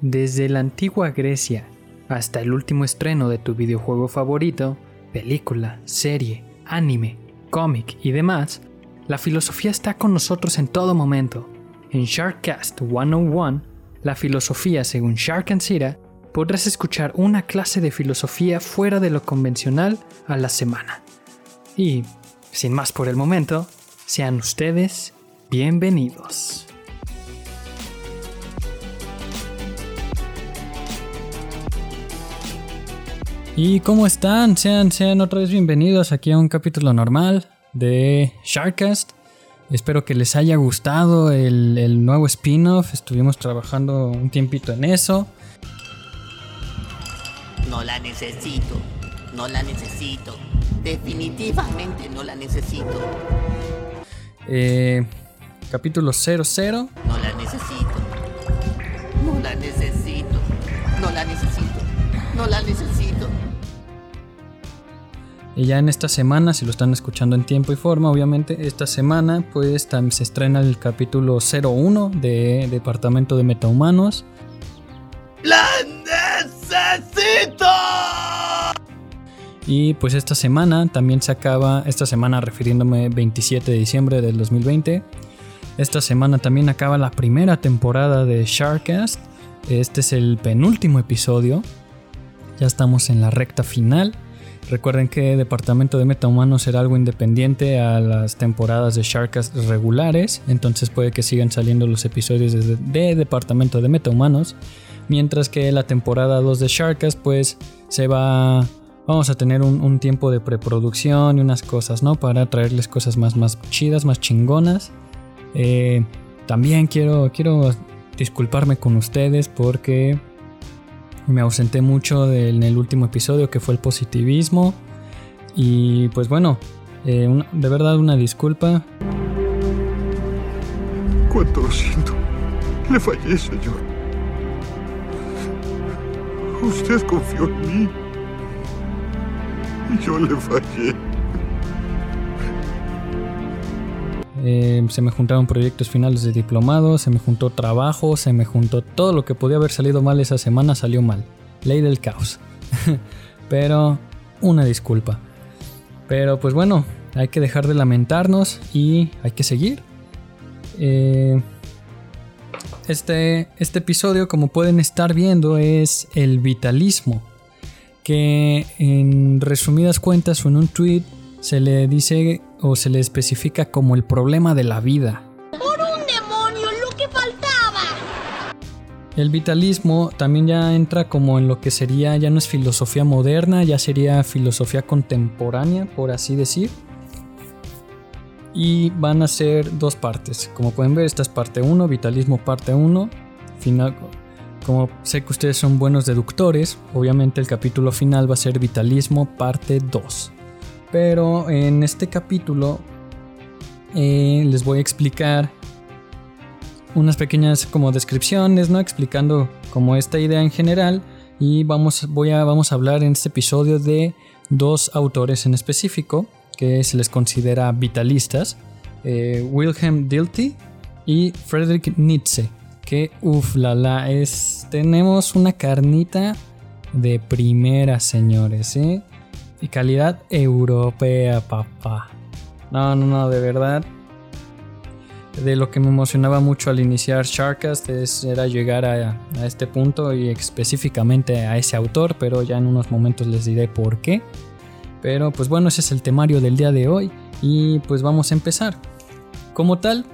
Desde la antigua Grecia hasta el último estreno de tu videojuego favorito, película, serie, anime, cómic y demás, la filosofía está con nosotros en todo momento. En Sharkcast 101, la filosofía según Shark and Sira, podrás escuchar una clase de filosofía fuera de lo convencional a la semana. Y, sin más por el momento, sean ustedes bienvenidos. ¿Y cómo están? Sean, sean otra vez bienvenidos aquí a un capítulo normal de Sharkcast. Espero que les haya gustado el, el nuevo spin-off. Estuvimos trabajando un tiempito en eso. No la necesito. No la necesito. Definitivamente no la necesito. Eh, capítulo 00. No la necesito. No la necesito. No la necesito. No la necesito. Y ya en esta semana, si lo están escuchando en tiempo y forma, obviamente, esta semana pues se estrena el capítulo 01 de Departamento de Metahumanos. ¡La necesito! Y pues esta semana también se acaba, esta semana refiriéndome 27 de diciembre del 2020, esta semana también acaba la primera temporada de Sharkcast. Este es el penúltimo episodio. Ya estamos en la recta final. Recuerden que Departamento de Metahumanos será algo independiente a las temporadas de Sharkcast regulares, entonces puede que sigan saliendo los episodios de, de Departamento de Metahumanos, mientras que la temporada 2 de Sharkcast pues se va... Vamos a tener un, un tiempo de preproducción y unas cosas, ¿no? Para traerles cosas más, más chidas, más chingonas. Eh, también quiero, quiero disculparme con ustedes porque me ausenté mucho de- en el último episodio que fue el positivismo. Y pues bueno, eh, de verdad una disculpa. Cuánto lo siento. Le fallé, señor. Usted confió en mí. Y yo le fallé. Eh, se me juntaron proyectos finales de diplomado, se me juntó trabajo, se me juntó todo lo que podía haber salido mal esa semana salió mal. Ley del caos. Pero una disculpa. Pero pues bueno, hay que dejar de lamentarnos y hay que seguir. Eh, este, este episodio, como pueden estar viendo, es el vitalismo. Que en resumidas cuentas en un tweet se le dice o se le especifica como el problema de la vida. ¡Por un demonio, lo que faltaba! El vitalismo también ya entra como en lo que sería, ya no es filosofía moderna, ya sería filosofía contemporánea, por así decir. Y van a ser dos partes. Como pueden ver, esta es parte 1, vitalismo parte 1. Final, como sé que ustedes son buenos deductores, obviamente el capítulo final va a ser vitalismo parte 2. Pero en este capítulo eh, les voy a explicar unas pequeñas como descripciones, ¿no? Explicando como esta idea en general y vamos, voy a, vamos a hablar en este episodio de dos autores en específico que se les considera vitalistas, eh, Wilhelm Dilthey y Friedrich Nietzsche, que uff, la la, es, tenemos una carnita de primera, señores, ¿eh? Y calidad europea, papá. No, no, no, de verdad, de lo que me emocionaba mucho al iniciar Sharkcast es, era llegar a, a este punto y específicamente a ese autor, pero ya en unos momentos les diré por qué. Pero pues bueno, ese es el temario del día de hoy y pues vamos a empezar. Como tal,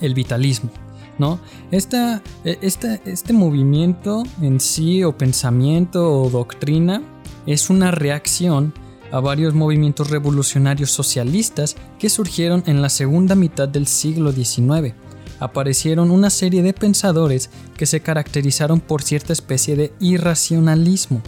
el vitalismo, ¿no? Esta, e- esta- este movimiento en sí o pensamiento o doctrina es una reacción a varios movimientos revolucionarios socialistas que surgieron en la segunda mitad del siglo XIX. Aparecieron una serie de pensadores que se caracterizaron por cierta especie de irracionalismo.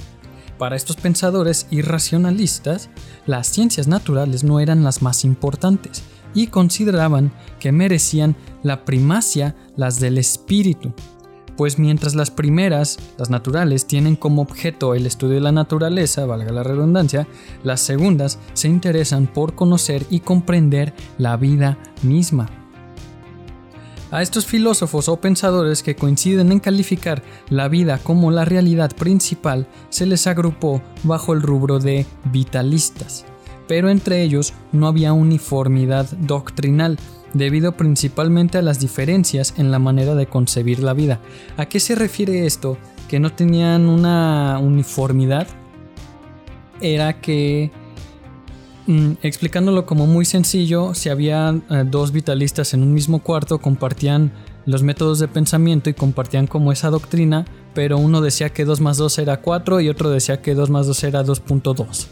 Para estos pensadores irracionalistas, las ciencias naturales no eran las más importantes y consideraban que merecían la primacia las del espíritu, pues mientras las primeras, las naturales, tienen como objeto el estudio de la naturaleza, valga la redundancia, las segundas se interesan por conocer y comprender la vida misma. A estos filósofos o pensadores que coinciden en calificar la vida como la realidad principal se les agrupó bajo el rubro de vitalistas, pero entre ellos no había uniformidad doctrinal, debido principalmente a las diferencias en la manera de concebir la vida. ¿A qué se refiere esto? Que no tenían una uniformidad. Era que Mm, explicándolo como muy sencillo, si había eh, dos vitalistas en un mismo cuarto, compartían los métodos de pensamiento y compartían como esa doctrina, pero uno decía que 2 más 2 era 4 y otro decía que 2 más 2 era 2.2.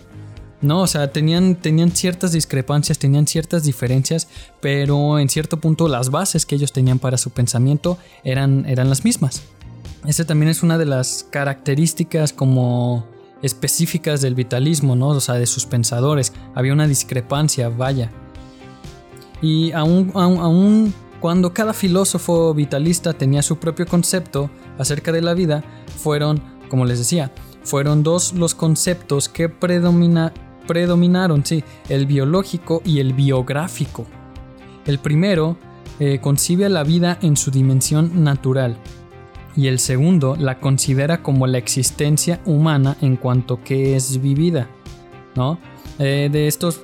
No, o sea, tenían, tenían ciertas discrepancias, tenían ciertas diferencias, pero en cierto punto las bases que ellos tenían para su pensamiento eran, eran las mismas. Esa también es una de las características como específicas del vitalismo, ¿no? O sea, de sus pensadores. Había una discrepancia, vaya. Y aún, aún, cuando cada filósofo vitalista tenía su propio concepto acerca de la vida, fueron, como les decía, fueron dos los conceptos que predomina, predominaron, sí, el biológico y el biográfico. El primero eh, concibe la vida en su dimensión natural, y el segundo la considera como la existencia humana en cuanto que es vivida, ¿no? Eh, de estos,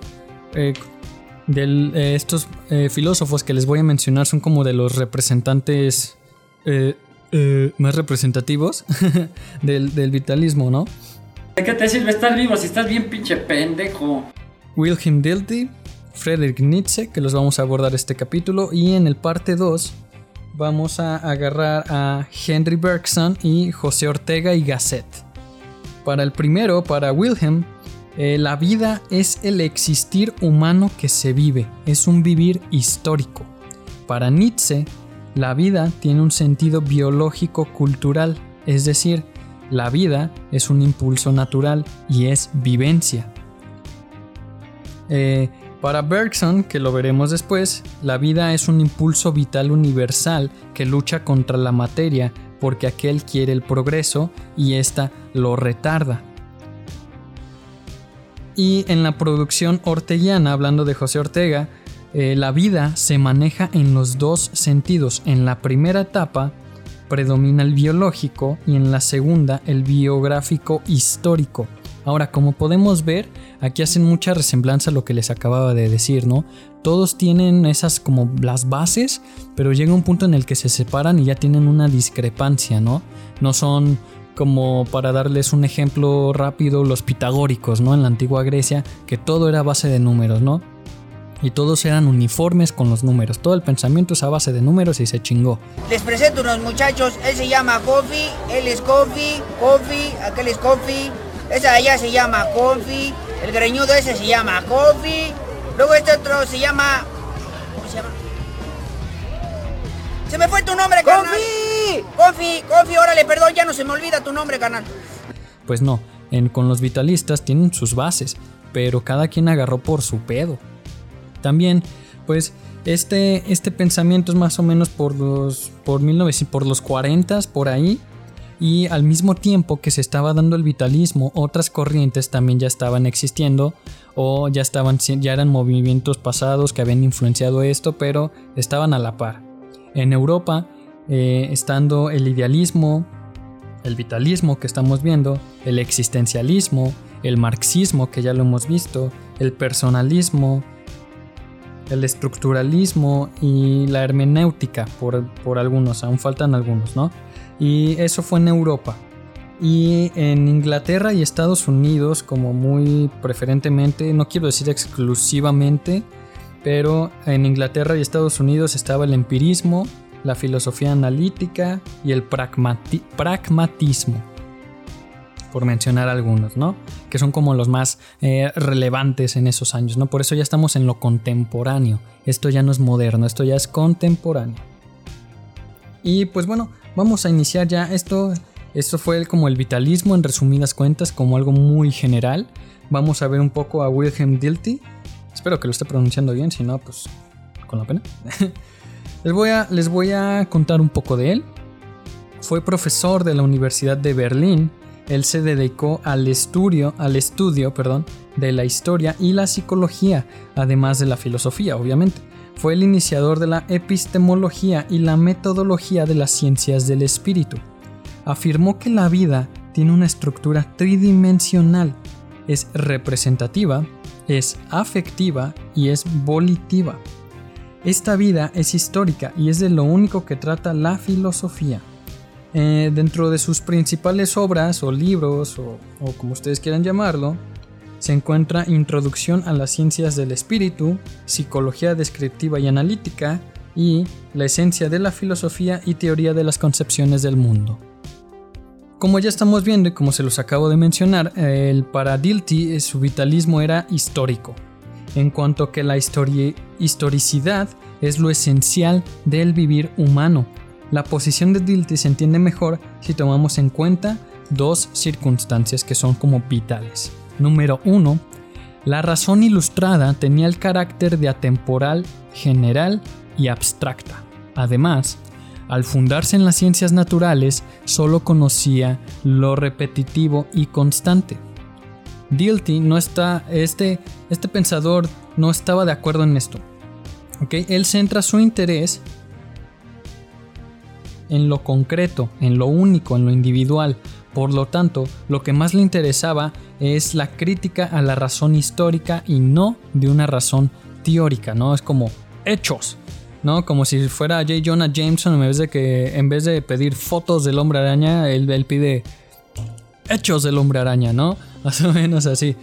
eh, eh, estos filósofos que les voy a mencionar son como de los representantes más representativos del, del, vitalismo, ¿no? ¿De qué te estar vivo si estás bien pinche pendejo? Wilhelm Dilthey, Friedrich Nietzsche, que los vamos a abordar este capítulo, y en el parte 2 vamos a agarrar a Henry Bergson y José Ortega y Gasset. Para el primero, para Wilhelm, eh, la vida es el existir humano que se vive, es un vivir histórico. Para Nietzsche, la vida tiene un sentido biológico-cultural, es decir, la vida es un impulso natural y es vivencia. Eh, para Bergson, que lo veremos después, la vida es un impulso vital universal que lucha contra la materia porque aquel quiere el progreso y ésta lo retarda. Y en la producción orteguiana, hablando de José Ortega, eh, la vida se maneja en los dos sentidos. En la primera etapa predomina el biológico y en la segunda el biográfico histórico. Ahora, como podemos ver, aquí hacen mucha resemblanza a lo que les acababa de decir, ¿no? Todos tienen esas como las bases, pero llega un punto en el que se separan y ya tienen una discrepancia, ¿no? No son como para darles un ejemplo rápido los pitagóricos, ¿no? En la antigua Grecia, que todo era base de números, ¿no? Y todos eran uniformes con los números. Todo el pensamiento es a base de números y se chingó. Les presento unos muchachos. Él se llama Kofi, él es Kofi, Kofi, aquel es Kofi, esa de allá se llama Confi. El greñudo ese se llama Confi. Luego este otro se llama. ¿Cómo se llama? Se me fue tu nombre, carnal. ¡Confi! Confi, Confi, órale, perdón, ya no se me olvida tu nombre, carnal. Pues no, en, con los vitalistas tienen sus bases, pero cada quien agarró por su pedo. También, pues, este, este pensamiento es más o menos por los, por 1900, por los 40, por ahí, y al mismo tiempo que se estaba dando el vitalismo, otras corrientes también ya estaban existiendo o ya estaban ya eran movimientos pasados que habían influenciado esto, pero estaban a la par. En Europa, eh, estando el idealismo, el vitalismo que estamos viendo, el existencialismo, el marxismo que ya lo hemos visto, el personalismo, el estructuralismo y la hermenéutica, por, por algunos, aún faltan algunos, ¿no? Y eso fue en Europa. Y en Inglaterra y Estados Unidos, como muy preferentemente, no quiero decir exclusivamente, pero en Inglaterra y Estados Unidos estaba el empirismo, la filosofía analítica y el pragmatismo, por mencionar algunos, ¿no? Que son como los más eh, relevantes en esos años, ¿no? Por eso ya estamos en lo contemporáneo. Esto ya no es moderno, esto ya es contemporáneo. Y pues bueno, vamos a iniciar ya esto. Esto fue como el vitalismo en resumidas cuentas, como algo muy general. Vamos a ver un poco a Wilhelm Dilthey. Espero que lo esté pronunciando bien, si no, pues con la pena. les, voy a, les voy a contar un poco de él. Fue profesor de la Universidad de Berlín. Él se dedicó al estudio, al estudio perdón, de la historia y la psicología, además de la filosofía, obviamente. fue el iniciador de la epistemología y la metodología de las ciencias del espíritu. Afirmó que la vida tiene una estructura tridimensional, es representativa, es afectiva y es volitiva. Esta vida es histórica y es de lo único que trata la filosofía. Eh, dentro de sus principales obras o libros o, como ustedes quieran llamarlo, se encuentra Introducción a las Ciencias del Espíritu, Psicología Descriptiva y Analítica y La Esencia de la Filosofía y Teoría de las Concepciones del Mundo. Como ya estamos viendo y como se los acabo de mencionar, el para Dilthey su vitalismo era histórico, en cuanto que la historicidad es lo esencial del vivir humano. La posición de Dilthey se entiende mejor si tomamos en cuenta dos circunstancias que son como vitales. Número 1. La razón ilustrada tenía el carácter de atemporal, general y abstracta. Además, al fundarse en las ciencias naturales, solo conocía lo repetitivo y constante. Dilthey no está, este, este pensador no estaba de acuerdo en esto. ¿okay? Él centra su interés en lo concreto, en lo único, en lo individual. Por lo tanto, lo que más le interesaba es la crítica a la razón histórica y no de una razón teórica, ¿no? Es como hechos, ¿no? Como si fuera J. Jonah Jameson, en vez de que en vez de pedir fotos del hombre araña, él, pide hechos del hombre araña, ¿no? Más o menos así.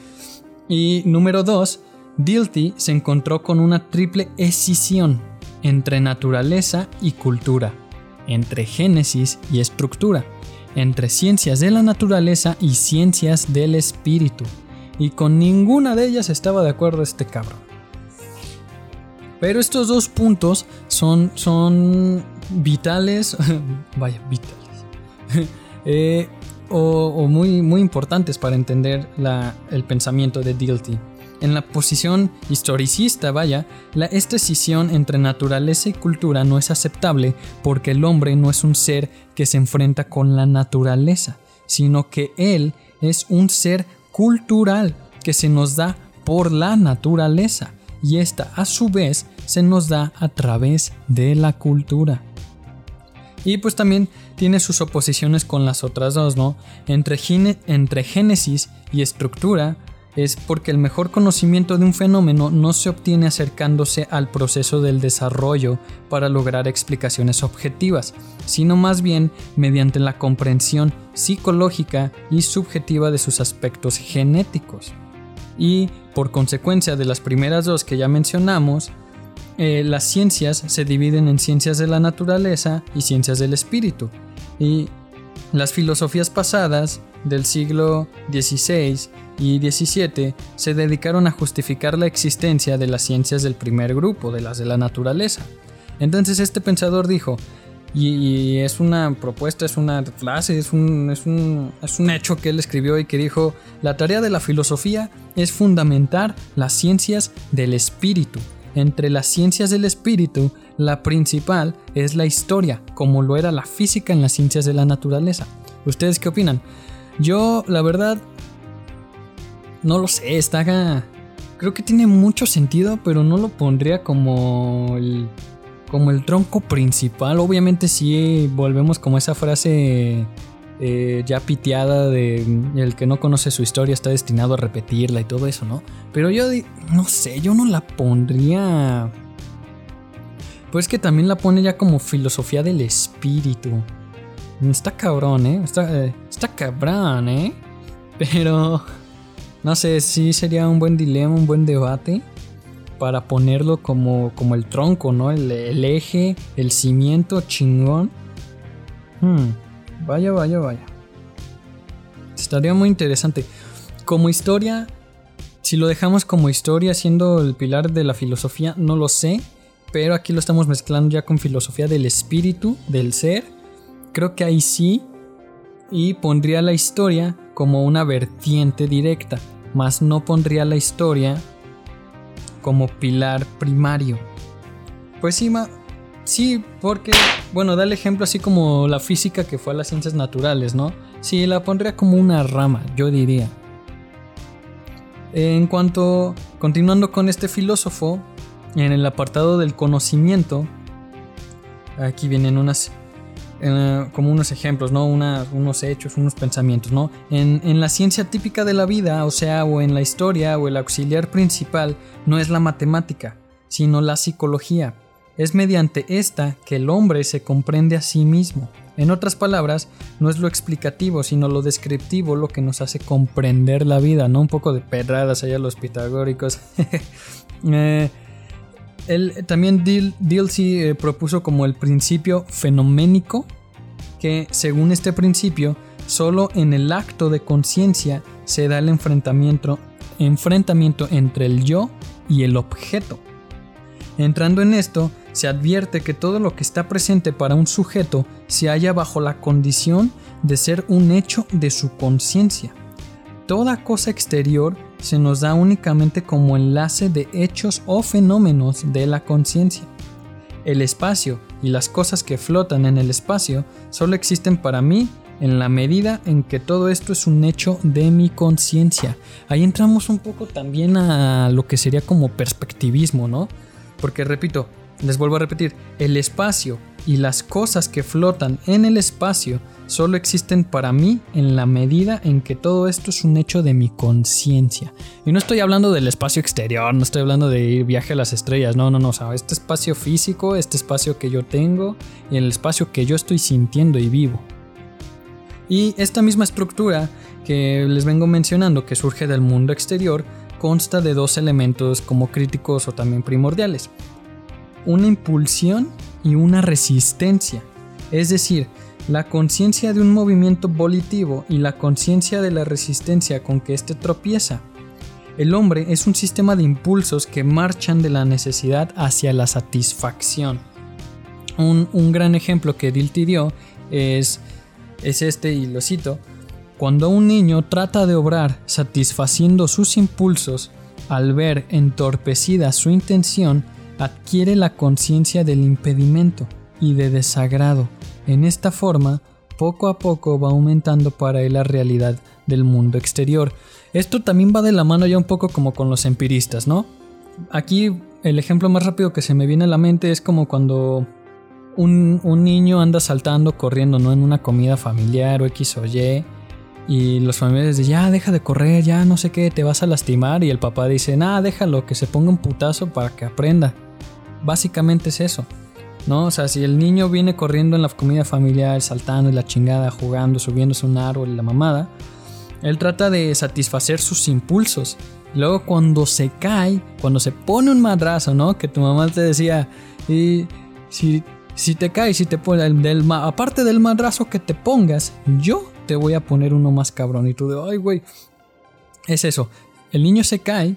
Y número 2, Dilthey se encontró con una triple escisión entre naturaleza y cultura, entre génesis y estructura, entre ciencias de la naturaleza y ciencias del espíritu. Y con ninguna de ellas estaba de acuerdo este cabrón. Pero estos dos puntos son, son vitales, vaya, vitales, eh, o, muy, muy importantes para entender el pensamiento de Dilthey. En la posición historicista, vaya, la, esta escisión entre naturaleza y cultura no es aceptable porque el hombre no es un ser que se enfrenta con la naturaleza, sino que él es un ser cultural que se nos da por la naturaleza y esta a su vez se nos da a través de la cultura. Y pues también tiene sus oposiciones con las otras dos, ¿no? Entre, entre génesis y estructura es porque el mejor conocimiento de un fenómeno no se obtiene acercándose al proceso del desarrollo para lograr explicaciones objetivas, sino más bien mediante la comprensión psicológica y subjetiva de sus aspectos genéticos. Y por consecuencia de las primeras dos que ya mencionamos, eh, las ciencias se dividen en ciencias de la naturaleza y ciencias del espíritu. Y las filosofías pasadas del siglo XVI y XVII se dedicaron a justificar la existencia de las ciencias del primer grupo, de las de la naturaleza. Entonces este pensador dijo, y, es una propuesta, es una frase, es un, es, un, es un hecho que él escribió y que dijo, la tarea de la filosofía es fundamentar las ciencias del espíritu. Entre las ciencias del espíritu, la principal es la historia, como lo era la física en las ciencias de la naturaleza. ¿Ustedes qué opinan? Yo, la verdad, no lo sé, está... Creo que tiene mucho sentido, pero no lo pondría como el como el tronco principal. Obviamente sí volvemos como esa frase eh, ya piteada de el que no conoce su historia está destinado a repetirla y todo eso, ¿no? Pero yo no sé, yo no la pondría... Pues que también la pone ya como filosofía del espíritu. Está cabrón, ¿eh? Está, eh, está cabrón, ¿eh? Pero... No sé, sí sería un buen dilema, un buen debate para ponerlo como, como el tronco, ¿no? El, eje, el cimiento chingón. Hmm, vaya, vaya, vaya. Estaría muy interesante. Como historia, si lo dejamos como historia siendo el pilar de la filosofía, no lo sé. Pero aquí lo estamos mezclando ya con filosofía del espíritu, del ser. Creo que ahí sí. Y pondría la historia como una vertiente directa. Más no pondría la historia como pilar primario. Pues sí, sí, porque, bueno, da el ejemplo así como la física que fue a las ciencias naturales, ¿no? Sí, la pondría como una rama, yo diría. En cuanto, continuando con este filósofo, en el apartado del conocimiento, aquí vienen unas eh, como unos ejemplos, ¿no? unos hechos, unos pensamientos, ¿no? En, en, la ciencia típica de la vida, o sea, o en la historia, o el auxiliar principal, no es la matemática, sino la psicología. Es mediante esta que el hombre se comprende a sí mismo. En otras palabras, no es lo explicativo, sino lo descriptivo lo que nos hace comprender la vida, ¿no? Un poco de pedradas allá los pitagóricos. eh, también Dilsey eh, propuso como el principio fenoménico, que según este principio, solo en el acto de conciencia se da el enfrentamiento, enfrentamiento entre el yo y el objeto. Entrando en esto, se advierte que todo lo que está presente para un sujeto se halla bajo la condición de ser un hecho de su conciencia. Toda cosa exterior se nos da únicamente como enlace de hechos o fenómenos de la conciencia. El espacio y las cosas que flotan en el espacio solo existen para mí en la medida en que todo esto es un hecho de mi conciencia. Ahí entramos un poco también a lo que sería como perspectivismo, ¿no? Porque repito, les vuelvo a repetir, el espacio y las cosas que flotan en el espacio solo existen para mí en la medida en que todo esto es un hecho de mi conciencia. Y no estoy hablando del espacio exterior, no estoy hablando de ir viaje a las estrellas, no, no, no, o este espacio físico, este espacio que yo tengo y el espacio que yo estoy sintiendo y vivo. Y esta misma estructura que les vengo mencionando que surge del mundo exterior consta de dos elementos como críticos o también primordiales. Una impulsión y una resistencia. Es decir, la conciencia de un movimiento volitivo y la conciencia de la resistencia con que éste tropieza. El hombre es un sistema de impulsos que marchan de la necesidad hacia la satisfacción. Un, gran ejemplo que Dilty dio es, es este, y lo cito, cuando un niño trata de obrar satisfaciendo sus impulsos, al ver entorpecida su intención, adquiere la conciencia del impedimento y de desagrado en esta forma, poco a poco va aumentando para él la realidad del mundo exterior. Esto también va de la mano ya un poco como con los empiristas, ¿no? Aquí el ejemplo más rápido que se me viene a la mente es como cuando un, niño anda saltando, corriendo, ¿no? En una comida familiar o X o Y. Y los familiares dicen, ya deja de correr, ya no sé qué, te vas a lastimar. Y el papá dice, nada, déjalo, que se ponga un putazo para que aprenda. Básicamente es eso. ¿No? O sea, si el niño viene corriendo en la comida familiar, saltando y la chingada, jugando, subiéndose a un árbol y la mamada, él trata de satisfacer sus impulsos. Luego cuando se cae, cuando se pone un madrazo, ¿no? Que tu mamá te decía, y si, si te caes, si te pone del, aparte del madrazo que te pongas, yo te voy a poner uno más cabrón. Y tú de, ay, güey. Es eso. El niño se cae,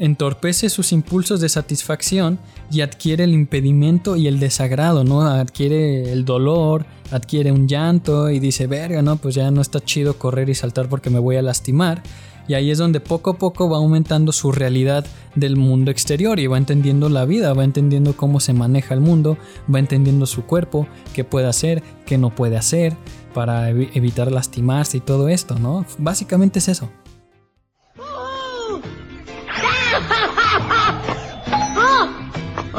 entorpece sus impulsos de satisfacción y adquiere el impedimento y el desagrado, ¿no? Adquiere el dolor, adquiere un llanto y dice, verga, no, pues ya no está chido correr y saltar porque me voy a lastimar. Y ahí es donde poco a poco va aumentando su realidad del mundo exterior y va entendiendo la vida, va entendiendo cómo se maneja el mundo, va entendiendo su cuerpo, qué puede hacer, qué no puede hacer para evitar lastimarse y todo esto, ¿no? Básicamente es eso.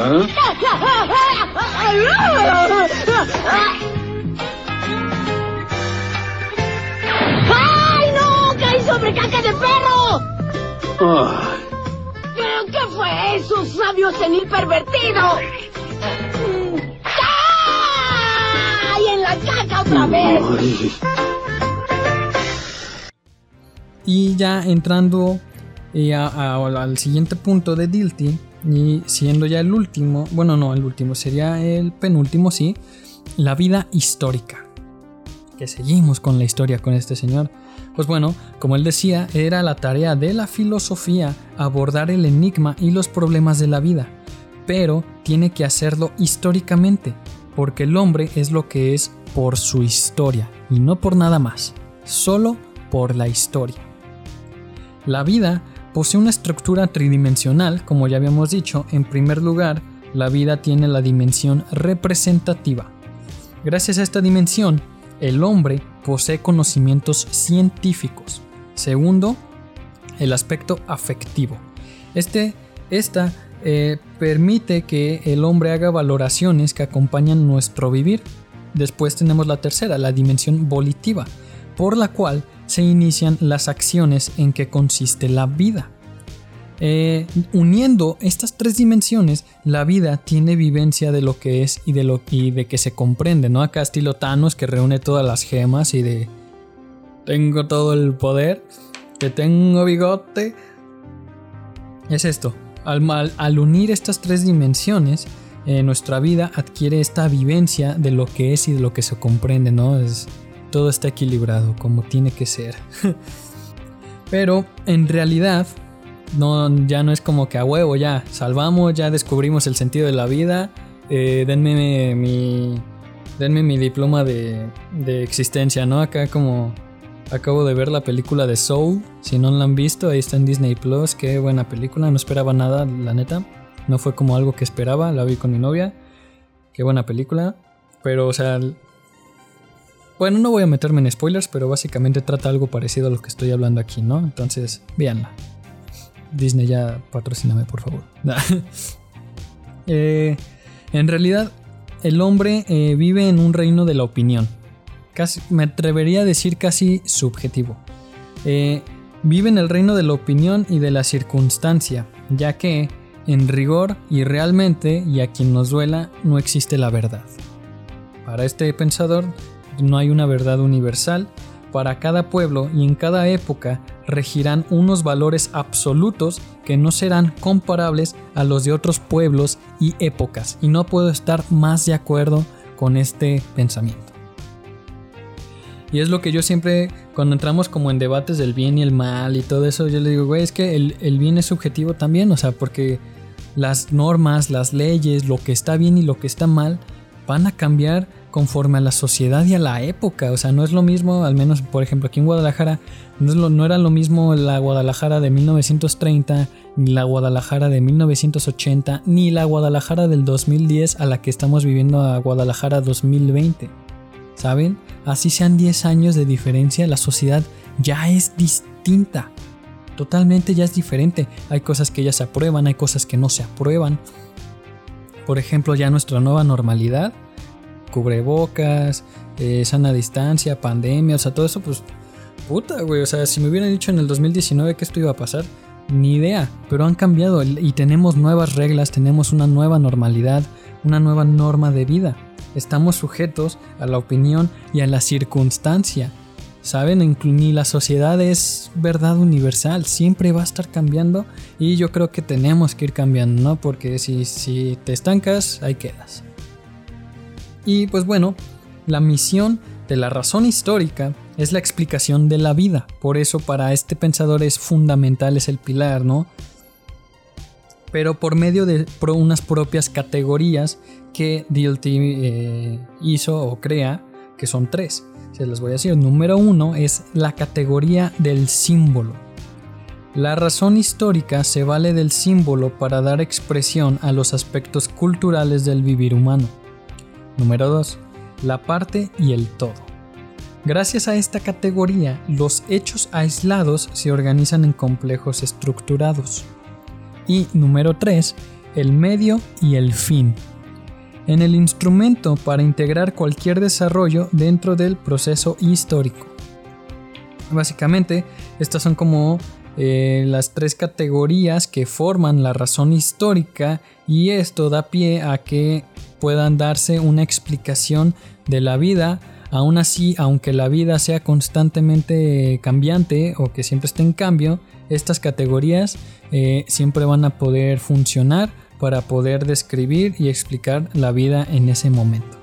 ¡Ay, no! ¡Caí sobre caca de perro! ¿Qué, fue eso, sabio senil pervertido? ¡Ay, en la caca otra vez! Y ya entrando eh, al siguiente punto de Dilty, y siendo ya el último, bueno, no, el último, sería el penúltimo, sí, la vida histórica. Que seguimos con la historia con este señor. Pues bueno, como él decía, era la tarea de la filosofía abordar el enigma y los problemas de la vida, pero tiene que hacerlo históricamente, porque el hombre es lo que es por su historia y no por nada más, solo por la historia. La vida posee una estructura tridimensional, como ya habíamos dicho. En primer lugar, la vida tiene la dimensión representativa. Gracias a esta dimensión, el hombre posee conocimientos científicos. Segundo, el aspecto afectivo. Este, esta eh, permite que el hombre haga valoraciones que acompañan nuestro vivir. Después tenemos la tercera, la dimensión volitiva, por la cual se inician las acciones en que consiste la vida. Eh, uniendo estas tres dimensiones, la vida tiene vivencia de lo que es y de lo y de que se comprende, ¿no? Acá estilo Thanos que reúne todas las gemas y de tengo todo el poder, que tengo bigote. Es esto. Al, al unir estas tres dimensiones, eh, nuestra vida adquiere esta vivencia de lo que es y de lo que se comprende, ¿no? Es, todo está equilibrado como tiene que ser. Pero en realidad no, ya no es como que a huevo, ya salvamos, ya descubrimos el sentido de la vida. Eh, denme mi. Denme mi diploma de, de existencia, ¿no? Acá como. Acabo de ver la película de Soul. Si no la han visto, ahí está en Disney Plus. Qué buena película. No esperaba nada, la neta. No fue como algo que esperaba. La vi con mi novia. Qué buena película. Pero, o sea. Bueno, no voy a meterme en spoilers, pero básicamente trata algo parecido a lo que estoy hablando aquí, ¿no? Entonces, véanla. Disney ya patrocíname, por favor. Eh, en realidad, el hombre eh, vive en un reino de la opinión. Casi, me atrevería a decir casi subjetivo. Eh, vive en el reino de la opinión y de la circunstancia, ya que, en rigor y realmente, y a quien nos duela, no existe la verdad. Para este pensador, no hay una verdad universal, para cada pueblo y en cada época regirán unos valores absolutos que no serán comparables a los de otros pueblos y épocas. Y no puedo estar más de acuerdo con este pensamiento. Y es lo que yo siempre, cuando entramos como en debates del bien y el mal y todo eso, yo le digo, güey, es que el, el bien es subjetivo también, o sea, porque las normas, las leyes, lo que está bien y lo que está mal, van a cambiar conforme a la sociedad y a la época. O sea, no es lo mismo, al menos por ejemplo aquí en Guadalajara, no, era lo mismo la Guadalajara de 1930, ni la Guadalajara de 1980, ni la Guadalajara del 2010 a la que estamos viviendo a Guadalajara 2020. ¿Saben? Así sean 10 años de diferencia, la sociedad ya es distinta. Totalmente ya es diferente. Hay cosas que ya se aprueban, hay cosas que no se aprueban. Por ejemplo, ya nuestra nueva normalidad cubrebocas, eh, sana distancia, pandemia, o sea, todo eso, pues, puta, güey, o sea, si me hubieran dicho en el 2019 que esto iba a pasar, ni idea, pero han cambiado y tenemos nuevas reglas, tenemos una nueva normalidad, una nueva norma de vida. Estamos sujetos a la opinión y a la circunstancia. Saben, ni la sociedad es verdad universal, siempre va a estar cambiando y yo creo que tenemos que ir cambiando, ¿no? Porque si, si te estancas, ahí quedas. Y pues bueno, la misión de la razón histórica es la explicación de la vida. Por eso para este pensador es fundamental, es el pilar, ¿no? Pero por medio de unas propias categorías que DLT eh, hizo o crea, que son tres. Se les voy a decir. Número uno es la categoría del símbolo. La razón histórica se vale del símbolo para dar expresión a los aspectos culturales del vivir humano. Número 2. La parte y el todo. Gracias a esta categoría, los hechos aislados se organizan en complejos estructurados. Y número 3. El medio y el fin. En el instrumento para integrar cualquier desarrollo dentro del proceso histórico. Básicamente, estas son como eh, las tres categorías que forman la razón histórica y esto da pie a que puedan darse una explicación de la vida. Aún así, aunque la vida sea constantemente cambiante o que siempre esté en cambio, estas categorías eh, siempre van a poder funcionar para poder describir y explicar la vida en ese momento.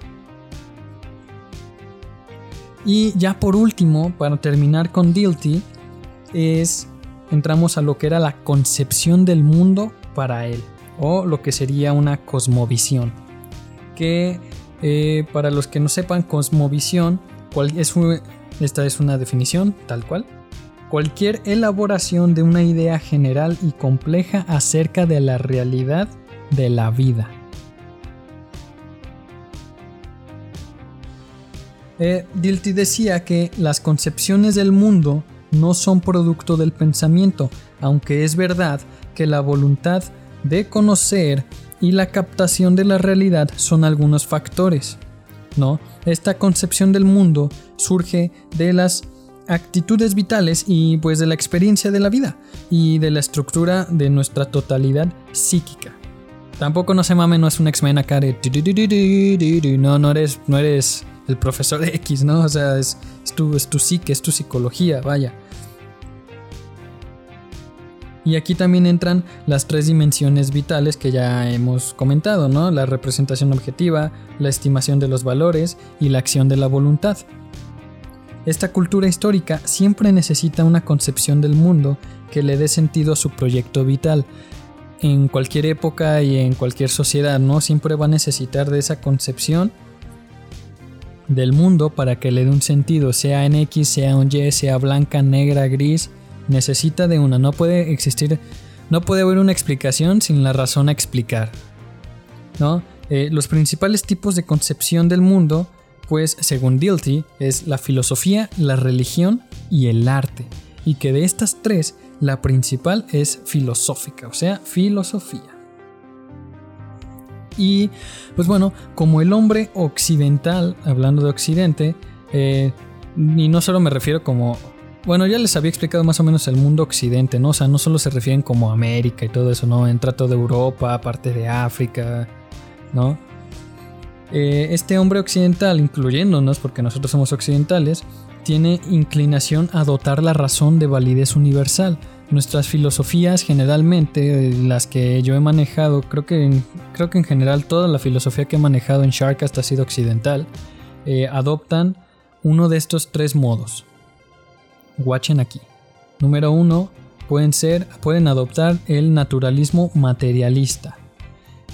Y ya por último, para terminar con Dilty, es entramos a lo que era la concepción del mundo para él, o lo que sería una cosmovisión que eh, para los que no sepan, cosmovisión, es esta es una definición tal cual. Cualquier elaboración de una idea general y compleja acerca de la realidad de la vida. Eh, Dilty decía que las concepciones del mundo no son producto del pensamiento, aunque es verdad que la voluntad de conocer y la captación de la realidad son algunos factores. ¿no? Esta concepción del mundo surge de las actitudes vitales y pues de la experiencia de la vida y de la estructura de nuestra totalidad psíquica. Tampoco no se mame, no es un X-Men acá de... No, no eres, no eres el profesor X, ¿no? O sea, es, es, tu, es tu psique, es tu psicología, vaya. Y aquí también entran las tres dimensiones vitales que ya hemos comentado, ¿no? La representación objetiva, la estimación de los valores y la acción de la voluntad. Esta cultura histórica siempre necesita una concepción del mundo que le dé sentido a su proyecto vital. En cualquier época y en cualquier sociedad, ¿no? Siempre va a necesitar de esa concepción del mundo para que le dé un sentido, sea en X, sea un Y, sea blanca, negra, gris, necesita de una, no puede existir, no puede haber una explicación sin la razón a explicar. ¿no? Eh, los principales tipos de concepción del mundo pues según Dilty es la filosofía, la religión y el arte, y que de estas tres la principal es filosófica, o sea, filosofía. Y pues bueno, como el hombre occidental, hablando de occidente, eh, y no solo me refiero como... Bueno, ya les había explicado más o menos el mundo occidente, ¿no? O sea, no solo se refieren como América y todo eso, ¿no? Entra toda Europa, parte de África, ¿no? Eh, este hombre occidental, incluyéndonos, porque nosotros somos occidentales, tiene inclinación a dotar la razón de validez universal. Nuestras filosofías generalmente, las que yo he manejado, creo que, en, creo que en general toda la filosofía que he manejado en Sharkcast ha sido occidental, eh, adoptan uno de estos tres modos. Watchen aquí. Número uno, pueden ser, pueden adoptar el naturalismo materialista.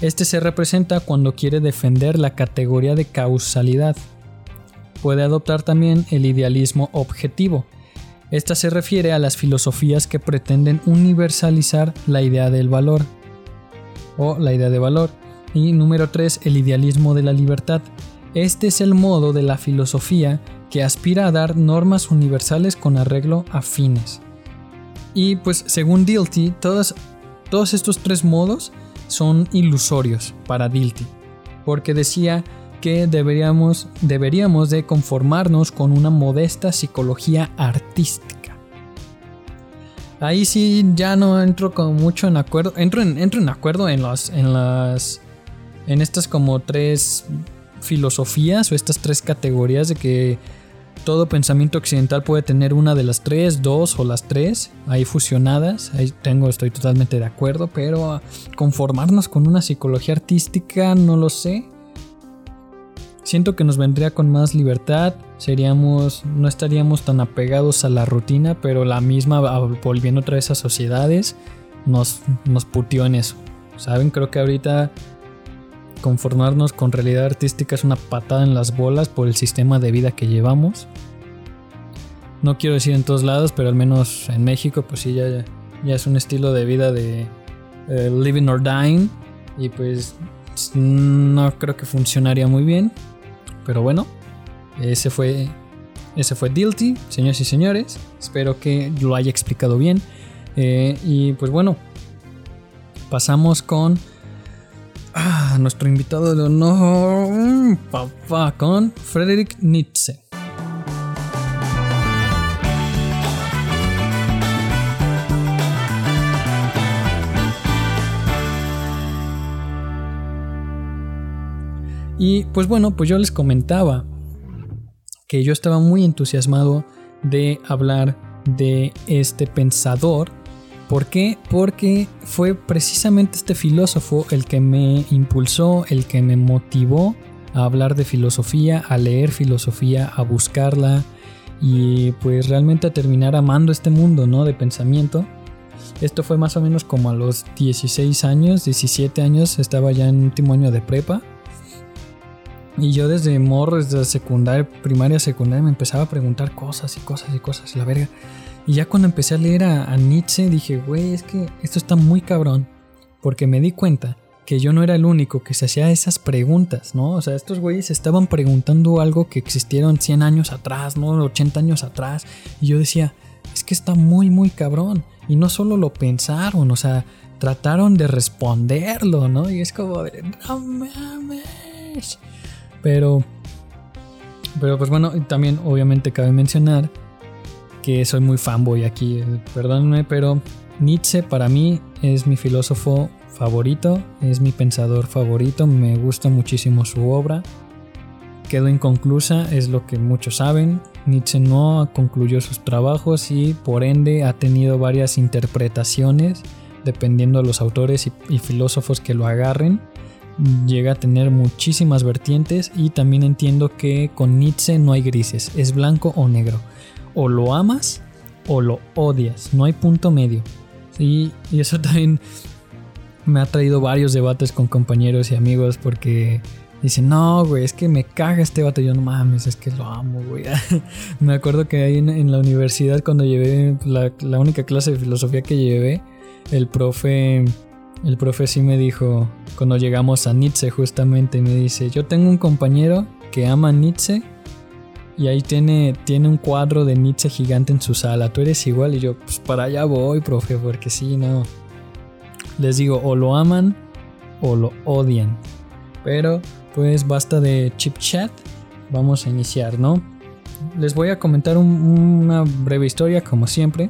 Este se representa cuando quiere defender la categoría de causalidad. Puede adoptar también el idealismo objetivo. Esta se refiere a las filosofías que pretenden universalizar la idea del valor o la idea de valor. Y número 3, el idealismo de la libertad. Este es el modo de la filosofía que aspira a dar normas universales con arreglo a fines. Y pues según Dilty, todos, todos estos tres modos son ilusorios para Dilty, porque decía que deberíamos, deberíamos de conformarnos con una modesta psicología artística. Ahí sí ya no entro con mucho en acuerdo, entro en, entro en acuerdo en las, en las, en estas como tres filosofías o estas tres categorías de que todo pensamiento occidental puede tener una de las tres, dos o las tres ahí fusionadas. Ahí tengo, estoy totalmente de acuerdo, pero conformarnos con una psicología artística no lo sé. Siento que nos vendría con más libertad, seríamos, no estaríamos tan apegados a la rutina, pero la misma volviendo otra vez a sociedades nos, nos putió en eso. Saben, creo que ahorita conformarnos con realidad artística es una patada en las bolas por el sistema de vida que llevamos. No quiero decir en todos lados, pero al menos en México, pues sí, ya, ya es un estilo de vida de eh, living or dying. Y pues no creo que funcionaría muy bien. Pero bueno, ese fue, ese fue Dilty, señores y señores. Espero que lo haya explicado bien. Eh, y pues bueno, pasamos con Ah, nuestro invitado de honor, papá, con Frederick Nietzsche. Y pues bueno, pues yo les comentaba que yo estaba muy entusiasmado de hablar de este pensador ¿Por qué? Porque fue precisamente este filósofo el que me impulsó, el que me motivó a hablar de filosofía, a leer filosofía, a buscarla y pues realmente a terminar amando este mundo, ¿no? De pensamiento. Esto fue más o menos como a los 16 años, 17 años, estaba ya en último año de prepa. Y yo desde morro, desde secundaria, primaria, secundaria, me empezaba a preguntar cosas y cosas y cosas la verga. Y ya cuando empecé a leer a, Nietzsche dije, güey, es que esto está muy cabrón. Porque me di cuenta que yo no era el único que se hacía esas preguntas, ¿no? O sea, estos güeyes estaban preguntando algo que existieron 100 años atrás, ¿no? 80 años atrás. Y yo decía, es que está muy, muy cabrón. Y no solo lo pensaron, o sea, trataron de responderlo, ¿no? Y es como no mames. Pero, pero pues bueno, también obviamente cabe mencionar que soy muy fanboy aquí, eh, perdónenme, pero Nietzsche para mí es mi filósofo favorito, es mi pensador favorito, me gusta muchísimo su obra. Quedó inconclusa, es lo que muchos saben. Nietzsche no concluyó sus trabajos y por ende ha tenido varias interpretaciones dependiendo de los autores y, y filósofos que lo agarren. Llega a tener muchísimas vertientes y también entiendo que con Nietzsche no hay grises, es blanco o negro. O lo amas o lo odias, no hay punto medio. y eso también me ha traído varios debates con compañeros y amigos porque dicen, no, güey, es que me caga este vato. Yo no mames, es que lo amo, güey. me acuerdo que ahí en, la universidad, cuando llevé la, única clase de filosofía que llevé, el profe, el profe sí me dijo, cuando llegamos a Nietzsche, justamente, me dice: Yo tengo un compañero que ama Nietzsche. Y ahí tiene, tiene un cuadro de Nietzsche gigante en su sala. Tú eres igual. Y yo, pues para allá voy, profe, porque sí, no les digo, o lo aman o lo odian. Pero pues basta de chip chat. Vamos a iniciar, ¿no? Les voy a comentar una breve historia, como siempre.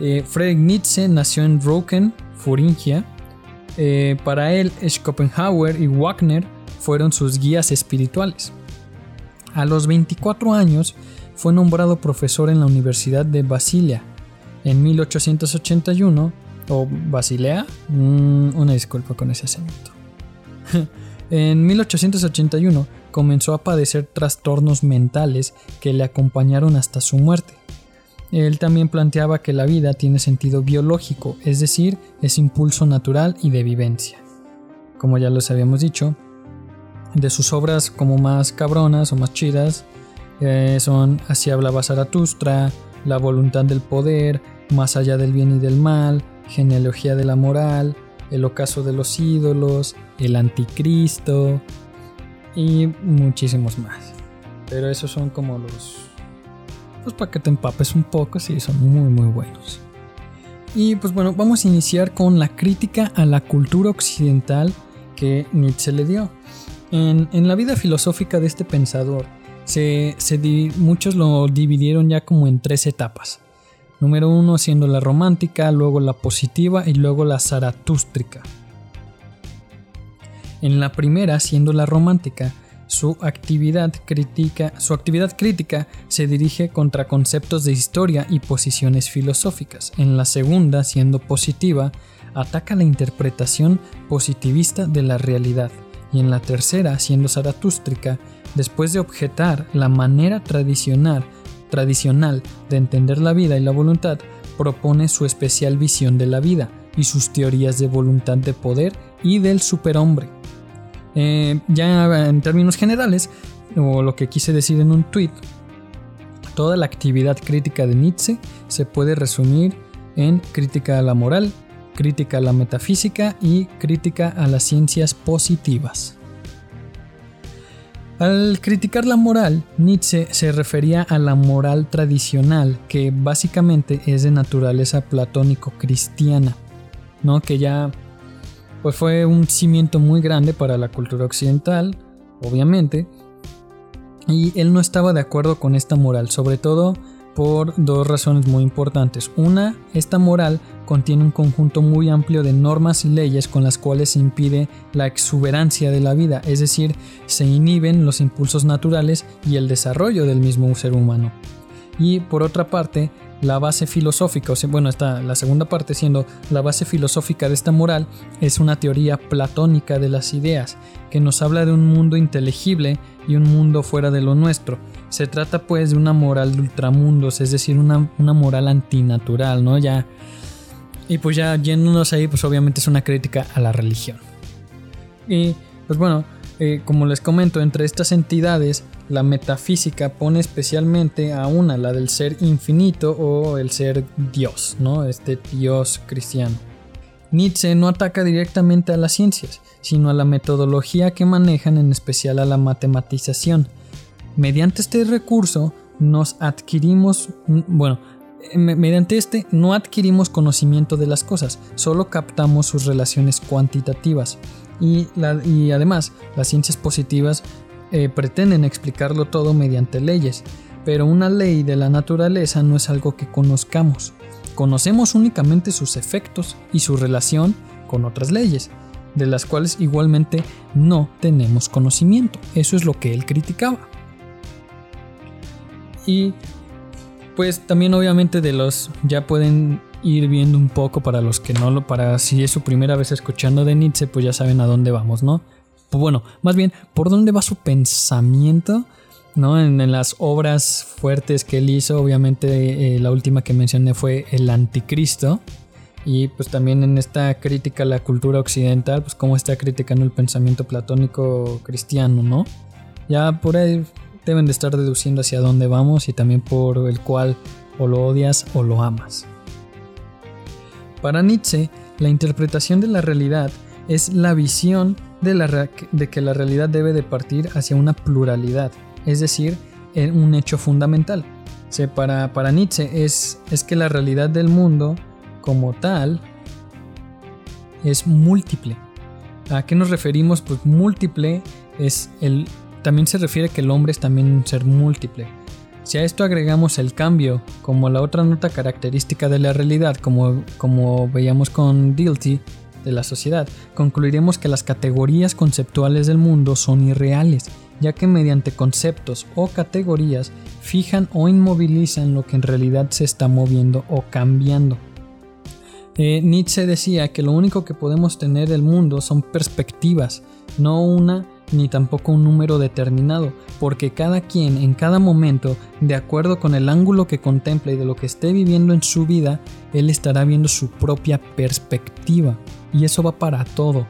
Eh, Friedrich Nietzsche nació en Roken, Furingia. Eh, para él, Schopenhauer y Wagner fueron sus guías espirituales. A los 24 años fue nombrado profesor en la Universidad de Basilia. En 1881 o Basilea. Mm, una disculpa con ese acento. en 1881 comenzó a padecer trastornos mentales que le acompañaron hasta su muerte. Él también planteaba que la vida tiene sentido biológico, es decir, es impulso natural y de vivencia. Como ya les habíamos dicho, de sus obras como más cabronas o más chidas eh, son Así hablaba Zaratustra, La voluntad del poder, Más allá del bien y del mal, genealogía de la moral, el ocaso de los ídolos, el anticristo y muchísimos más. Pero esos son como los... Pues para que te empapes un poco, sí, son muy muy buenos. Y pues bueno, vamos a iniciar con la crítica a la cultura occidental que Nietzsche le dio. En, la vida filosófica de este pensador, se, muchos lo dividieron ya como en tres etapas. Número uno siendo la romántica, luego la positiva y luego la zaratústrica. En la primera, siendo la romántica, su actividad su actividad crítica se dirige contra conceptos de historia y posiciones filosóficas. En la segunda, siendo positiva, ataca la interpretación positivista de la realidad. Y en la tercera, siendo zaratústrica, después de objetar la manera tradicional tradicional de entender la vida y la voluntad, propone su especial visión de la vida y sus teorías de voluntad de poder y del superhombre. Eh, ya en términos generales, o lo que quise decir en un tweet, toda la actividad crítica de Nietzsche se puede resumir en crítica a la moral, crítica a la metafísica y crítica a las ciencias positivas. Al criticar la moral, Nietzsche se refería a la moral tradicional, que básicamente es de naturaleza platónico-cristiana, ¿no? que ya pues fue un cimiento muy grande para la cultura occidental, obviamente, y él no estaba de acuerdo con esta moral, sobre todo por dos razones muy importantes. Una, esta moral contiene un conjunto muy amplio de normas y leyes con las cuales se impide la exuberancia de la vida, es decir, se inhiben los impulsos naturales y el desarrollo del mismo ser humano. Y por otra parte, la base filosófica, o sea, bueno, está la segunda parte siendo la base filosófica de esta moral, es una teoría platónica de las ideas, que nos habla de un mundo inteligible y un mundo fuera de lo nuestro. Se trata pues de una moral de ultramundos, es decir, una, una moral antinatural, ¿no? Ya y pues ya yéndonos ahí, pues obviamente es una crítica a la religión. Y pues bueno, eh, como les comento, entre estas entidades, la metafísica pone especialmente a una, la del ser infinito o el ser Dios, ¿no? Este Dios cristiano. Nietzsche no ataca directamente a las ciencias, sino a la metodología que manejan, en especial a la matematización. Mediante este recurso nos adquirimos, bueno, Eh, me- Mediante este no adquirimos conocimiento de las cosas, solo captamos sus relaciones cuantitativas. Y, además, las ciencias positivas eh, pretenden explicarlo todo mediante leyes, pero una ley de la naturaleza no es algo que conozcamos. Conocemos únicamente sus efectos y su relación con otras leyes, de las cuales igualmente no tenemos conocimiento. Eso es lo que él criticaba. Y pues también obviamente de los ya pueden ir viendo un poco para los que no lo para si es su primera vez escuchando de Nietzsche, pues ya saben a dónde vamos, ¿no? Pues bueno, más bien por dónde va su pensamiento, ¿no? En, las obras fuertes que él hizo, obviamente eh, la última que mencioné fue El Anticristo. Y pues también en esta crítica a la cultura occidental, pues cómo está criticando el pensamiento platónico cristiano, ¿no? Ya por ahí deben de estar deduciendo hacia dónde vamos y también por el cual o lo odias o lo amas. Para Nietzsche, la interpretación de la realidad es la visión de, la de que la realidad debe de partir hacia una pluralidad, es decir, en un hecho fundamental. Para, para Nietzsche es, es que la realidad del mundo como tal es múltiple. ¿A qué nos referimos? Pues múltiple es el... También se refiere que el hombre es también un ser múltiple. Si a esto agregamos el cambio como la otra nota característica de la realidad, como, como veíamos con Dilty de la sociedad, concluiremos que las categorías conceptuales del mundo son irreales, ya que mediante conceptos o categorías fijan o inmovilizan lo que en realidad se está moviendo o cambiando. Eh, Nietzsche decía que lo único que podemos tener del mundo son perspectivas, no una ni tampoco un número determinado, porque cada quien en cada momento, de acuerdo con el ángulo que contempla y de lo que esté viviendo en su vida, él estará viendo su propia perspectiva. Y eso va para todo,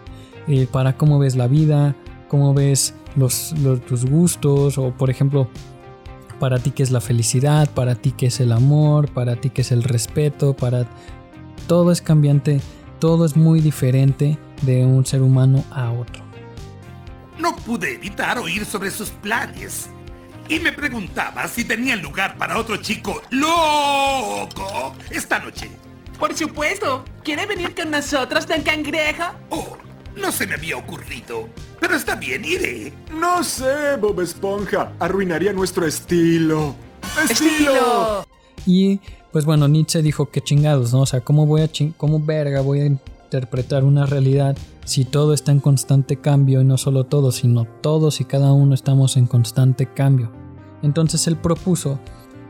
eh, para cómo ves la vida, cómo ves los, tus gustos, o por ejemplo, para ti qué es la felicidad, para ti qué es el amor, para ti qué es el respeto, para todo es cambiante, todo es muy diferente de un ser humano a otro. No pude evitar oír sobre sus planes. Y me preguntaba si tenían lugar para otro chico loco esta noche. Por supuesto. ¿Quiere venir con nosotros, don Cangrejo? Oh, no se me había ocurrido. Pero está bien, iré. No sé, Bob Esponja. Arruinaría nuestro estilo. ¡Estilo! Y pues bueno, Nietzsche dijo que chingados, ¿no? O sea, ¿cómo voy a chin- cómo verga voy a interpretar una realidad si todo está en constante cambio y no solo todo, sino todos y cada uno estamos en constante cambio? Entonces él propuso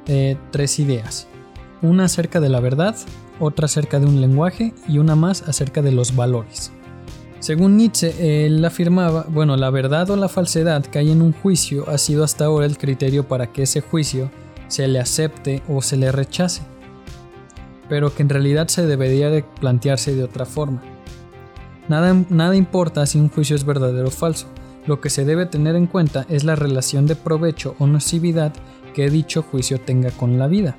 eh, tres ideas. Una acerca de la verdad, otra acerca de un lenguaje y una más acerca de los valores. Según Nietzsche, él afirmaba, bueno, la verdad o la falsedad que hay en un juicio ha sido hasta ahora el criterio para que ese juicio se le acepte o se le rechace, pero que en realidad se debería de plantearse de otra forma. Nada, nada importa si un juicio es verdadero o falso, lo que se debe tener en cuenta es la relación de provecho o nocividad que dicho juicio tenga con la vida.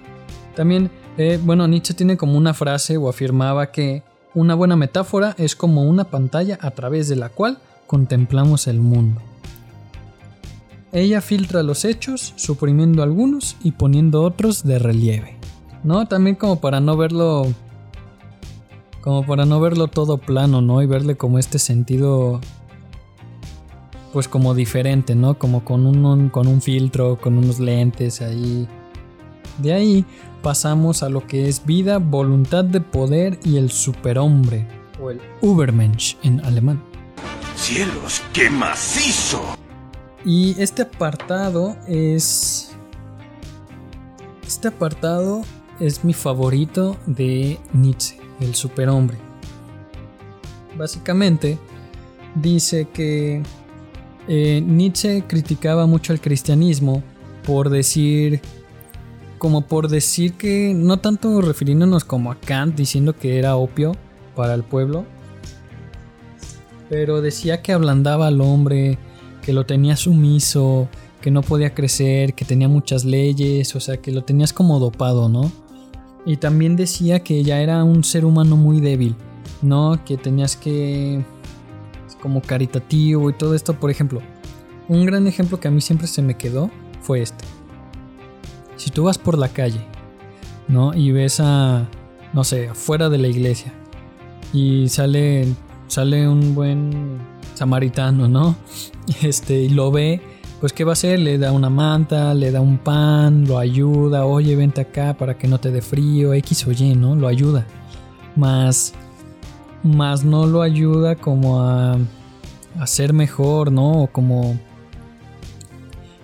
También, eh, bueno, Nietzsche tiene como una frase o afirmaba que una buena metáfora es como una pantalla a través de la cual contemplamos el mundo. Ella filtra los hechos, suprimiendo algunos y poniendo otros de relieve. ¿No? También como para no verlo. Como para no verlo todo plano, ¿no? Y verle como este sentido. Pues como diferente, ¿no? Como con un, con un filtro, con unos lentes ahí. De ahí pasamos a lo que es vida, voluntad de poder y el superhombre. O el Übermensch en alemán. ¡Cielos, qué macizo! Y este apartado es. Este apartado es mi favorito de Nietzsche, el superhombre. Básicamente dice que eh, Nietzsche criticaba mucho al cristianismo por decir. Como por decir que. No tanto refiriéndonos como a Kant diciendo que era opio para el pueblo. Pero decía que ablandaba al hombre, que lo tenía sumiso, que no podía crecer, que tenía muchas leyes, o sea, que lo tenías como dopado, ¿no? Y también decía que ya era un ser humano muy débil, ¿no? Que tenías que... como caritativo y todo esto, por ejemplo. Un gran ejemplo que a mí siempre se me quedó fue este. Si tú vas por la calle ¿no? Y ves a, no sé, afuera de la iglesia. Y sale, sale un buen samaritano, ¿no? Este, y lo ve, pues ¿qué va a hacer? Le da una manta, le da un pan, lo ayuda, oye, vente acá para que no te dé frío, X o Y, ¿no? Lo ayuda. Más, más no lo ayuda como a, a ser mejor, ¿no? O como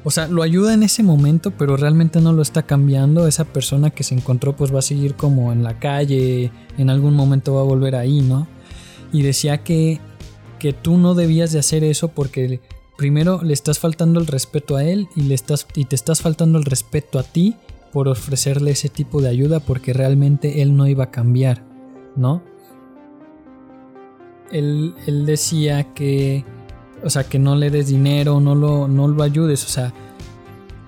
o sea, lo ayuda en ese momento, pero realmente no lo está cambiando. Esa persona que se encontró pues va a seguir como en la calle, en algún momento va a volver ahí, ¿no? Y decía que, que tú no debías de hacer eso porque primero le estás faltando el respeto a él y, le estás, y te estás faltando el respeto a ti por ofrecerle ese tipo de ayuda porque realmente él no iba a cambiar, ¿no? Él, él decía que o sea, que no le des dinero, no lo, no lo ayudes, o sea,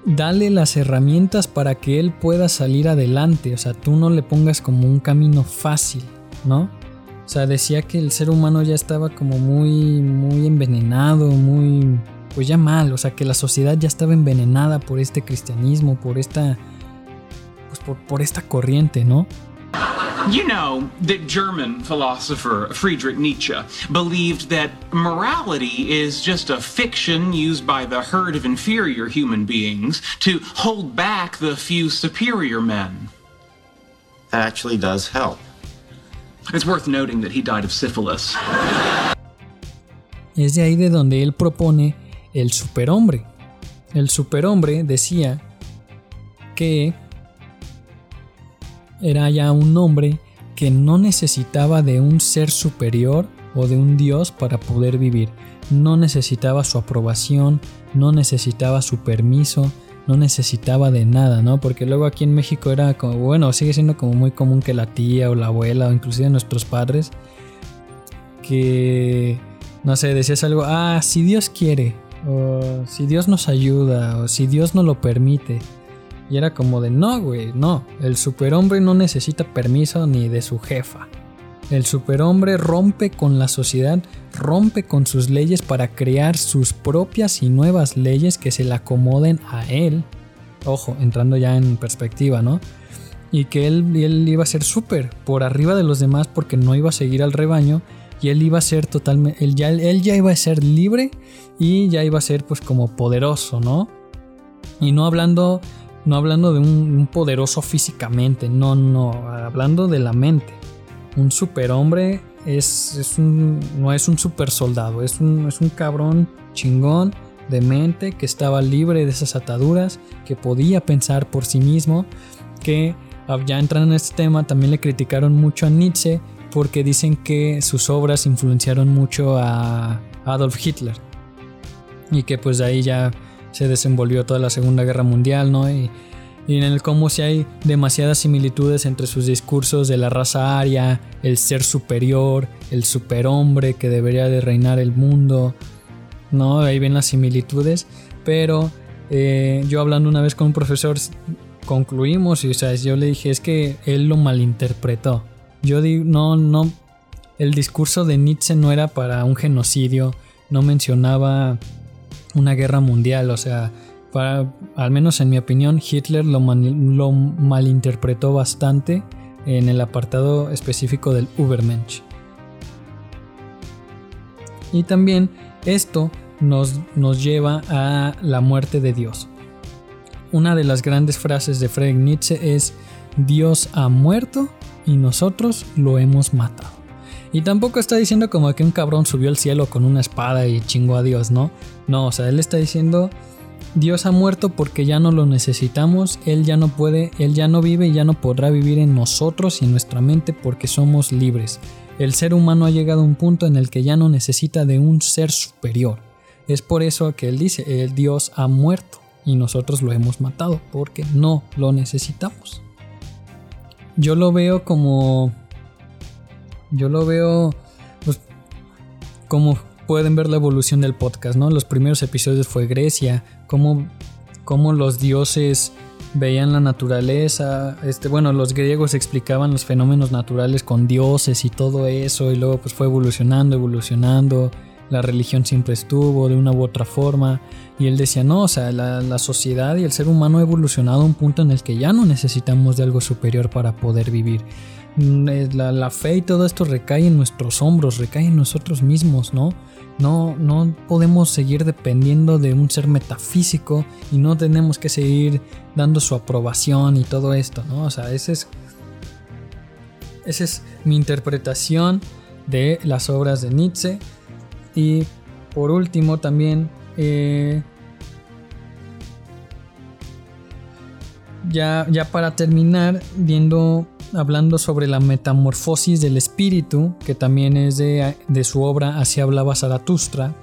dale las herramientas para que él pueda salir adelante, o sea, tú no le pongas como un camino fácil, ¿no? O sea, decía que el ser humano ya estaba como muy, muy envenenado, muy, pues ya mal, o sea, que la sociedad ya estaba envenenada por este cristianismo, por esta, pues por, por esta corriente, ¿no? You know that German philosopher Friedrich Nietzsche believed that morality is just a fiction used by the herd of inferior human beings to hold back the few superior men. That actually does help. It's worth noting that he died of syphilis. Es de ahí de donde él propone el superhombre. El superhombre decía que era ya un hombre que no necesitaba de un ser superior o de un dios para poder vivir. No necesitaba su aprobación, no necesitaba su permiso, no necesitaba de nada, ¿no? Porque luego aquí en México era como, bueno, sigue siendo como muy común que la tía o la abuela o inclusive nuestros padres, que, no sé, decías algo, ah, si Dios quiere, o si Dios nos ayuda, o si Dios nos lo permite. Y era como de, no, güey, no, el superhombre no necesita permiso ni de su jefa. El superhombre rompe con la sociedad, rompe con sus leyes para crear sus propias y nuevas leyes que se le acomoden a él. Ojo, entrando ya en perspectiva, ¿no? Y que él, él iba a ser súper por arriba de los demás porque no iba a seguir al rebaño y él iba a ser totalmente, él ya, él ya iba a ser libre y ya iba a ser pues como poderoso, ¿no? Y no hablando no hablando de un, poderoso físicamente, no, no, hablando de la mente. Un superhombre es, es un, no es un super soldado, es un, es un cabrón chingón de mente que estaba libre de esas ataduras, que podía pensar por sí mismo, que ah, ya entrando en este tema también le criticaron mucho a Nietzsche porque dicen que sus obras influenciaron mucho a Adolf Hitler y que pues de ahí ya se desenvolvió toda la Segunda Guerra Mundial, ¿no? Y, en el cómo si hay demasiadas similitudes entre sus discursos de la raza aria, el ser superior, el superhombre que debería de reinar el mundo, ¿no? Ahí ven las similitudes, pero eh, yo hablando una vez con un profesor concluimos y o sea, yo le dije es que él lo malinterpretó. Yo digo, no, no, el discurso de Nietzsche no era para un genocidio, no mencionaba una guerra mundial, o sea, para, al menos en mi opinión, Hitler lo, malinterpretó bastante en el apartado específico del Übermensch. Y también esto nos, nos lleva a la muerte de Dios. Una de las grandes frases de Friedrich Nietzsche es, Dios ha muerto y nosotros lo hemos matado. Y tampoco está diciendo como que un cabrón subió al cielo con una espada y chingó a Dios, ¿no? No, o sea, él está diciendo, Dios ha muerto porque ya no lo necesitamos, Él ya no puede, Él ya no vive y ya no podrá vivir en nosotros y en nuestra mente porque somos libres. El ser humano ha llegado a un punto en el que ya no necesita de un ser superior. Es por eso que Él dice, el Dios ha muerto y nosotros lo hemos matado porque no lo necesitamos. Yo lo veo como yo lo veo pues, como pueden ver la evolución del podcast, ¿no? Los primeros episodios fue Grecia, cómo, cómo los dioses veían la naturaleza, este, bueno, los griegos explicaban los fenómenos naturales con dioses y todo eso, y luego pues fue evolucionando, evolucionando, la religión siempre estuvo de una u otra forma. Y él decía, no, o sea, la, la, sociedad y el ser humano ha evolucionado a un punto en el que ya no necesitamos de algo superior para poder vivir. Mm, eh, la, la fe y todo esto recae en nuestros hombros, recae en nosotros mismos, ¿no? No, no podemos seguir dependiendo de un ser metafísico y no tenemos que seguir dando su aprobación y todo esto, ¿no? O sea, ese es, esa es mi interpretación de las obras de Nietzsche. Y por último también eh, ya, ya para terminar viendo hablando sobre la metamorfosis del espíritu, que también es de, su obra Así hablaba Zaratustra,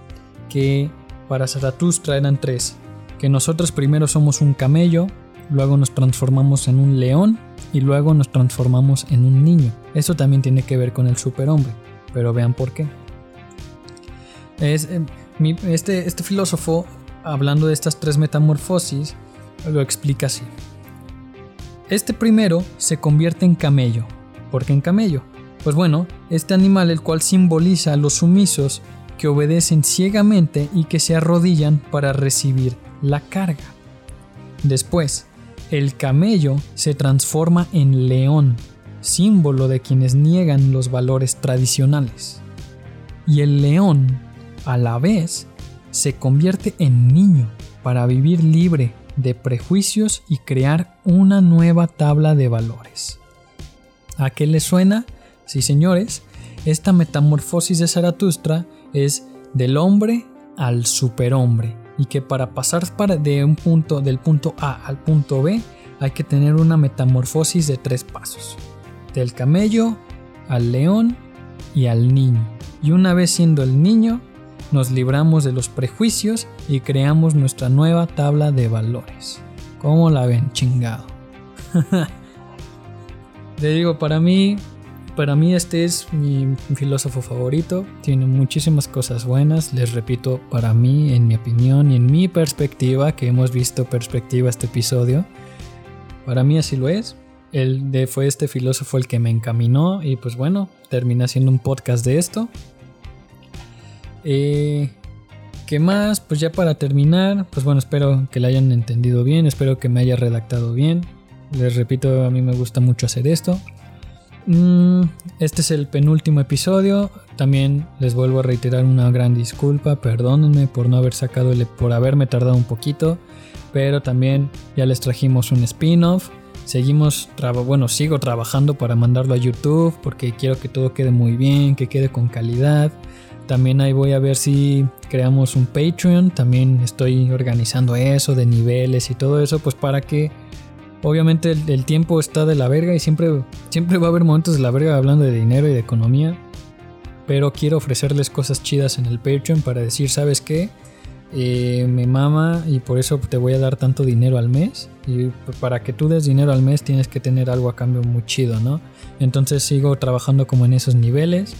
que para Zaratustra eran tres, que nosotros primero somos un camello, luego nos transformamos en un león y luego nos transformamos en un niño. Eso también tiene que ver con el superhombre, pero vean por qué. Es, eh, este, este filósofo, hablando de estas tres metamorfosis, lo explica así. Este primero se convierte en camello. ¿Por qué en camello? Pues bueno, este animal el cual simboliza a los sumisos que obedecen ciegamente y que se arrodillan para recibir la carga. Después, el camello se transforma en león, símbolo de quienes niegan los valores tradicionales. Y el león, a la vez, se convierte en niño para vivir libre de prejuicios y crear una nueva tabla de valores. ¿A qué le suena? Sí, señores, esta metamorfosis de Zaratustra es del hombre al superhombre y que para pasar de un punto del punto A al punto B hay que tener una metamorfosis de tres pasos. Del camello al león y al niño. Y una vez siendo el niño, nos libramos de los prejuicios y creamos nuestra nueva tabla de valores. ¿Cómo la ven, chingado? Te digo, para mí, para mí este es mi filósofo favorito. Tiene muchísimas cosas buenas. Les repito, para mí, en mi opinión y en mi perspectiva, que hemos visto perspectiva este episodio, para mí así lo es. Él fue este filósofo el que me encaminó y pues bueno, terminé haciendo un podcast de esto. Eh, ¿Qué más? Pues ya para terminar, pues bueno, espero que la hayan entendido bien, espero que me haya redactado bien. Les repito, a mí me gusta mucho hacer esto. Mm, este es el penúltimo episodio. También les vuelvo a reiterar una gran disculpa. Perdónenme por no haber sacado, por haberme tardado un poquito. Pero también ya les trajimos un spin-off. Seguimos, bueno, sigo trabajando para mandarlo a YouTube porque quiero que todo quede muy bien, que quede con calidad. También ahí voy a ver si creamos un Patreon. También estoy organizando eso de niveles y todo eso, pues para que obviamente el, tiempo está de la verga y siempre, siempre va a haber momentos de la verga hablando de dinero y de economía. Pero quiero ofrecerles cosas chidas en el Patreon para decir, ¿sabes qué? Eh, me mama y por eso te voy a dar tanto dinero al mes. Y para que tú des dinero al mes tienes que tener algo a cambio muy chido, ¿no? Entonces sigo trabajando como en esos niveles.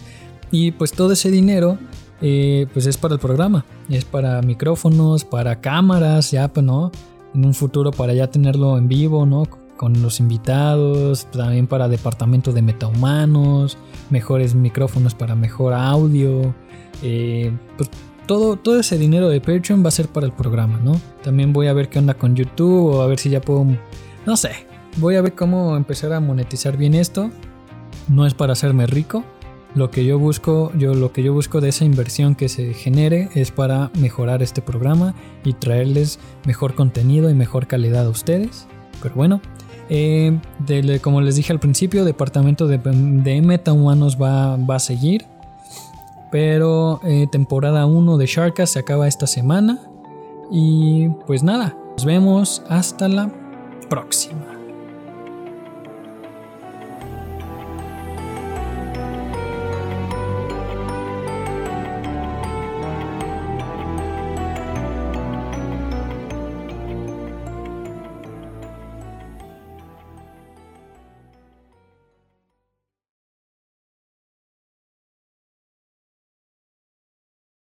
Y pues todo ese dinero eh, pues es para el programa, es para micrófonos, para cámaras, ya pues no, en un futuro para ya tenerlo en vivo, ¿no? Con los invitados, también para departamento de metahumanos, mejores micrófonos para mejor audio, eh, pues todo, todo ese dinero de Patreon va a ser para el programa, ¿no? También voy a ver qué onda con YouTube o a ver si ya puedo, no sé, voy a ver cómo empezar a monetizar bien esto. No es para hacerme rico, lo que yo busco, yo lo que yo busco de esa inversión que se genere es para mejorar este programa y traerles mejor contenido y mejor calidad a ustedes. Pero bueno, eh, como les dije al principio, departamento de, de metahumanos va, va a seguir. Pero eh, temporada 1 de Sharkas se acaba esta semana. Y pues nada, nos vemos hasta la próxima.